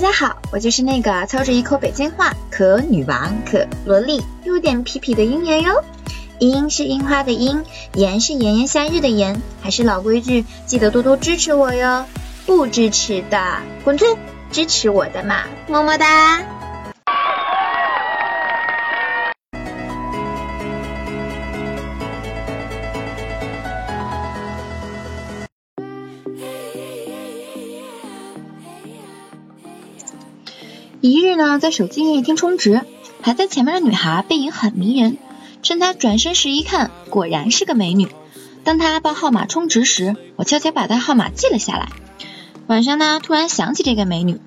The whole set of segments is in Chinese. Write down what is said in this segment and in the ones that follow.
大家好，我就是那个操着一口北京话，可女王、可萝莉，有点皮皮的樱言哟。樱是樱花的樱，炎是炎炎夏日的炎，还是老规矩，记得多多支持我哟。不支持的滚出，支持我的嘛，么么哒。一日呢，在手机营业厅充值，排在前面的女孩背影很迷人。趁她转身时一看，果然是个美女。当她报号码充值时，我悄悄把她号码记了下来。晚上呢，突然想起这个美女，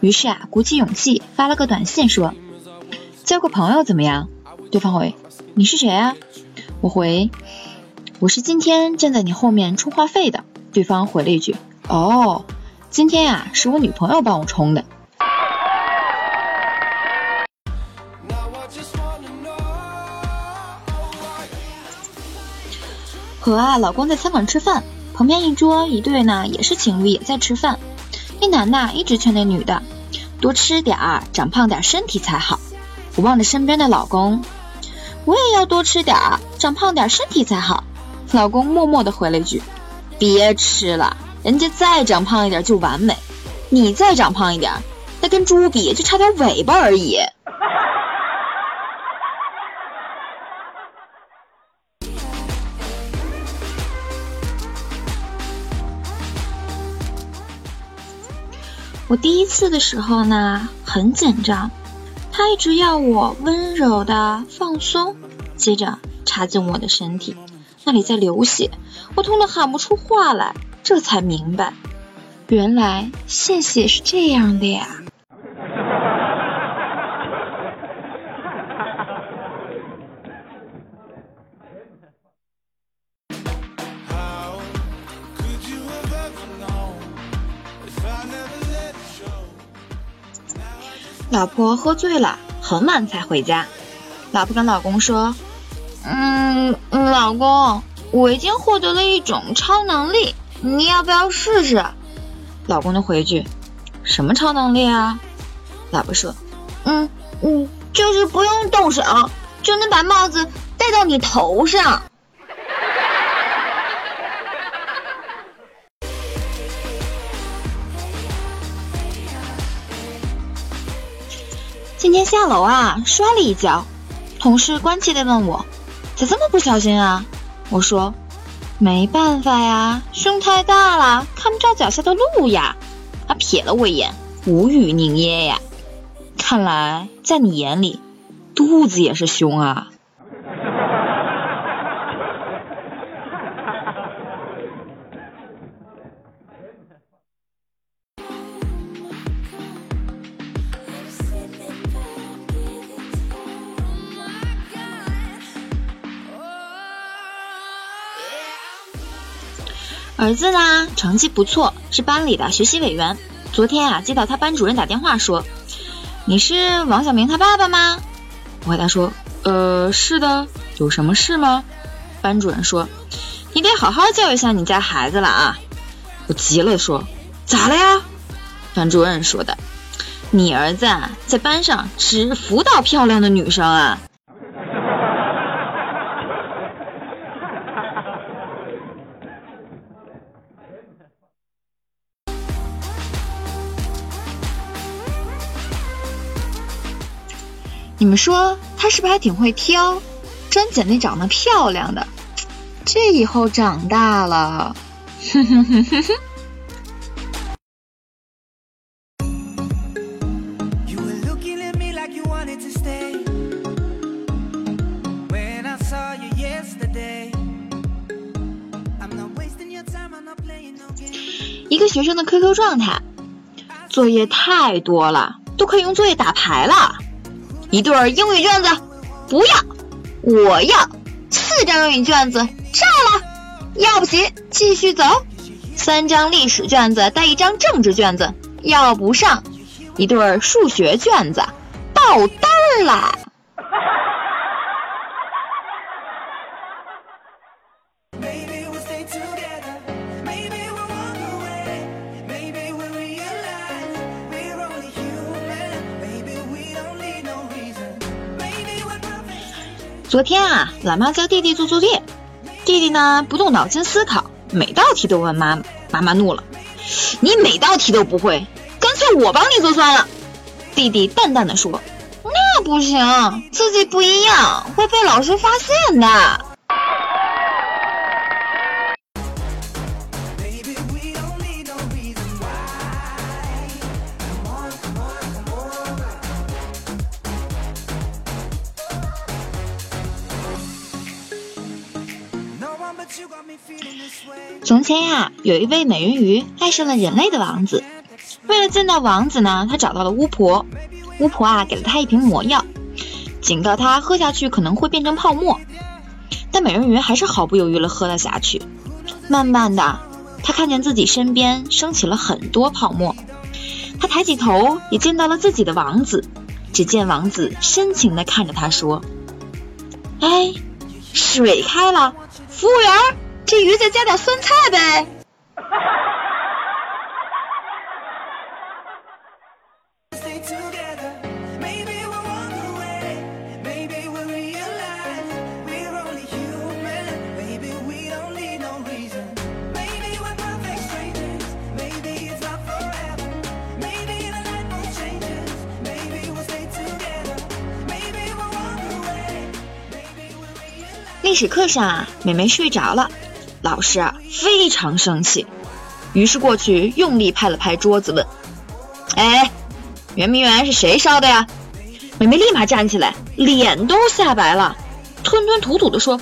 于是啊，鼓起勇气发了个短信说：“交个朋友怎么样？”对方回：“你是谁啊？”我回：“我是今天站在你后面充话费的。”对方回了一句：“哦，今天呀，是我女朋友帮我充的。”和啊，老公在餐馆吃饭，旁边一桌一对呢，也是情侣，也在吃饭。那男的一直劝那女的多吃点儿，长胖点身体才好。我望着身边的老公，我也要多吃点儿，长胖点身体才好。老公默默的回了一句：别吃了，人家再长胖一点就完美，你再长胖一点，那跟猪比就差点尾巴而已。我第一次的时候呢，很紧张，他一直要我温柔的放松，接着插进我的身体，那里在流血，我痛得喊不出话来，这才明白，原来献血是这样的呀。老婆喝醉了，很晚才回家。老婆跟老公说：“嗯，老公，我已经获得了一种超能力，你要不要试试？”老公的回句：“什么超能力啊？”老婆说：“嗯嗯，就是不用动手，就能把帽子戴到你头上。”今天下楼啊，摔了一跤，同事关切地问我，咋这么不小心啊？我说，没办法呀，胸太大了，看不着脚下的路呀。他瞥了我一眼，无语凝噎呀。看来在你眼里，肚子也是胸啊。儿子呢，成绩不错，是班里的学习委员。昨天啊，接到他班主任打电话说：“你是王小明他爸爸吗？”我回答说：“呃，是的，有什么事吗？”班主任说：“你得好好教育一下你家孩子了啊！”我急了说：“咋了呀？”班主任说的：“你儿子啊在班上只辅导漂亮的女生啊。”你们说他是不是还挺会挑，专捡那长得漂亮的？这以后长大了，哼哼哼哼哼。一个学生的 QQ 状态，作业太多了，都可以用作业打牌了。一对英语卷子，不要，我要四张英语卷子，炸了，要不起，继续走。三张历史卷子带一张政治卷子，要不上。一对数学卷子，爆单儿了。昨天啊，老妈教弟弟做作业，弟弟呢不动脑筋思考，每道题都问妈妈，妈妈怒了：“你每道题都不会，干脆我帮你做算了。”弟弟淡淡的说：“那不行，自己不一样，会被老师发现的。”从前呀，有一位美人鱼爱上了人类的王子。为了见到王子呢，她找到了巫婆。巫婆啊，给了他一瓶魔药，警告他喝下去可能会变成泡沫。但美人鱼还是毫不犹豫地喝了下去。慢慢的，她看见自己身边升起了很多泡沫。她抬起头，也见到了自己的王子。只见王子深情地看着她说：“哎，水开了，服务员，这鱼再加点酸菜呗。”历史课上啊，美美睡着了，老师啊非常生气，于是过去用力拍了拍桌子，问：“哎，圆明园是谁烧的呀？”美美立马站起来，脸都吓白了，吞吞吐吐的说：“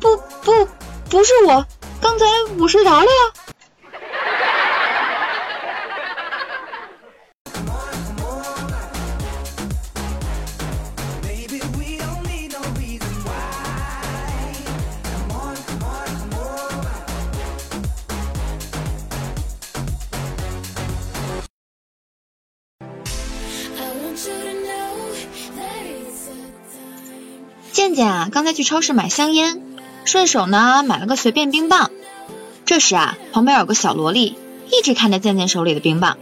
不不，不是我，刚才我睡着了呀。”健健啊，刚才去超市买香烟，顺手呢买了个随便冰棒。这时啊，旁边有个小萝莉一直看着健健手里的冰棒。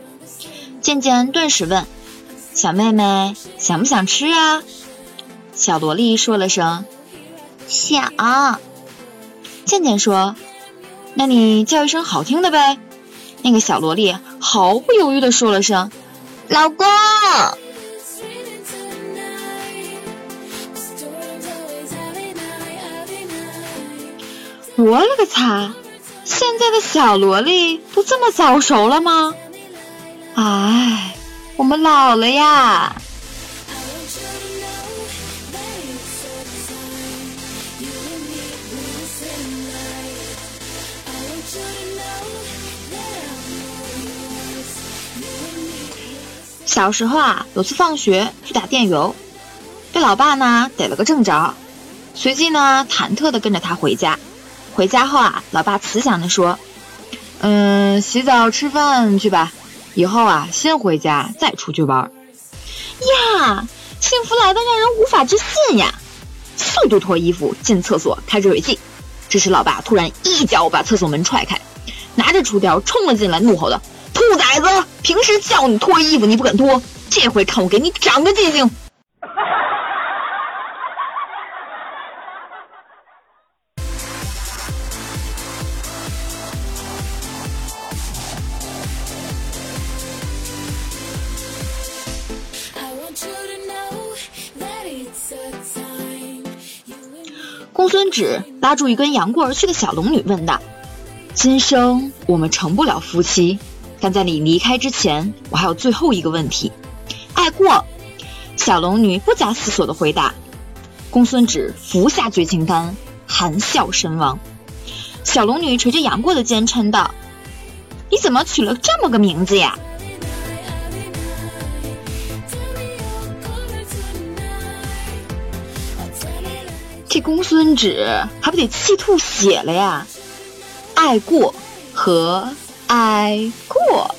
健健顿时问：“小妹妹，想不想吃啊？”小萝莉说了声：“想。”健健说：“那你叫一声好听的呗。”那个小萝莉毫不犹豫的说了声：“老公。”我勒个擦！现在的小萝莉都这么早熟了吗？哎，我们老了呀！小时候啊，有次放学去打电游，被老爸呢逮了个正着，随即呢忐忑的跟着他回家。回家后啊，老爸慈祥的说：“嗯，洗澡吃饭去吧，以后啊先回家再出去玩。”呀，幸福来的让人无法置信呀！速度脱衣服进厕所开热水器。这时老爸突然一脚把厕所门踹开，拿着锄条冲了进来，怒吼道：“兔崽子，平时叫你脱衣服你不肯脱，这回看我给你长个记性！”公孙止拉住一根杨过而去的小龙女，问道：“今生我们成不了夫妻，但在你离开之前，我还有最后一个问题。”爱过。小龙女不假思索的回答。公孙止服下绝情丹，含笑身亡。小龙女捶着杨过的肩，嗔道：“你怎么取了这么个名字呀？”公孙止还不得气吐血了呀！爱过和爱过，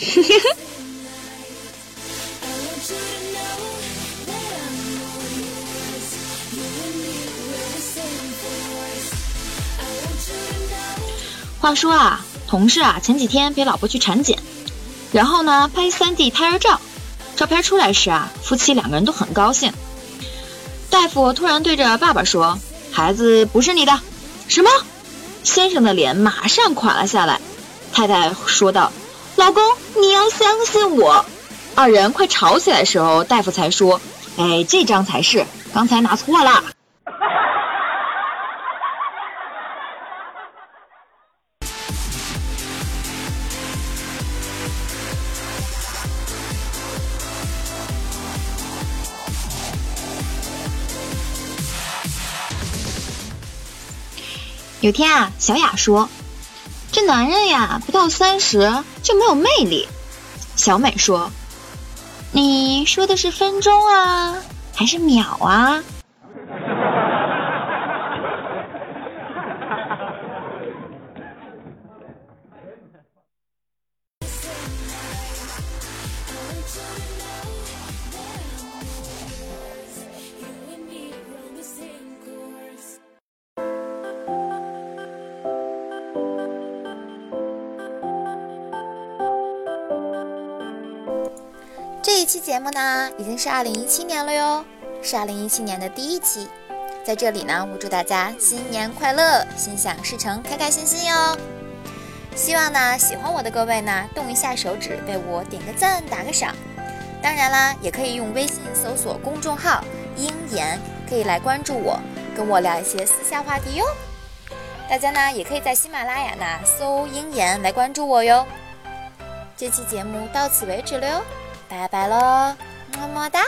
话说啊，同事啊前几天陪老婆去产检，然后呢拍三 D 胎儿照，照片出来时啊，夫妻两个人都很高兴。大夫突然对着爸爸说：“孩子不是你的。”什么？先生的脸马上垮了下来。太太说道：“老公，你要相信我。”二人快吵起来的时候，大夫才说：“哎，这张才是，刚才拿错了。”有天啊，小雅说：“这男人呀，不到三十就没有魅力。”小美说：“你说的是分钟啊，还是秒啊？”节目呢，已经是二零一七年了哟，是二零一七年的第一期。在这里呢，我祝大家新年快乐，心想事成，开开心心哟。希望呢，喜欢我的各位呢，动一下手指为我点个赞，打个赏。当然啦，也可以用微信搜索公众号“鹰眼”，可以来关注我，跟我聊一些私下话题哟。大家呢，也可以在喜马拉雅呢搜“鹰眼”来关注我哟。这期节目到此为止了哟。拜拜喽，么么哒。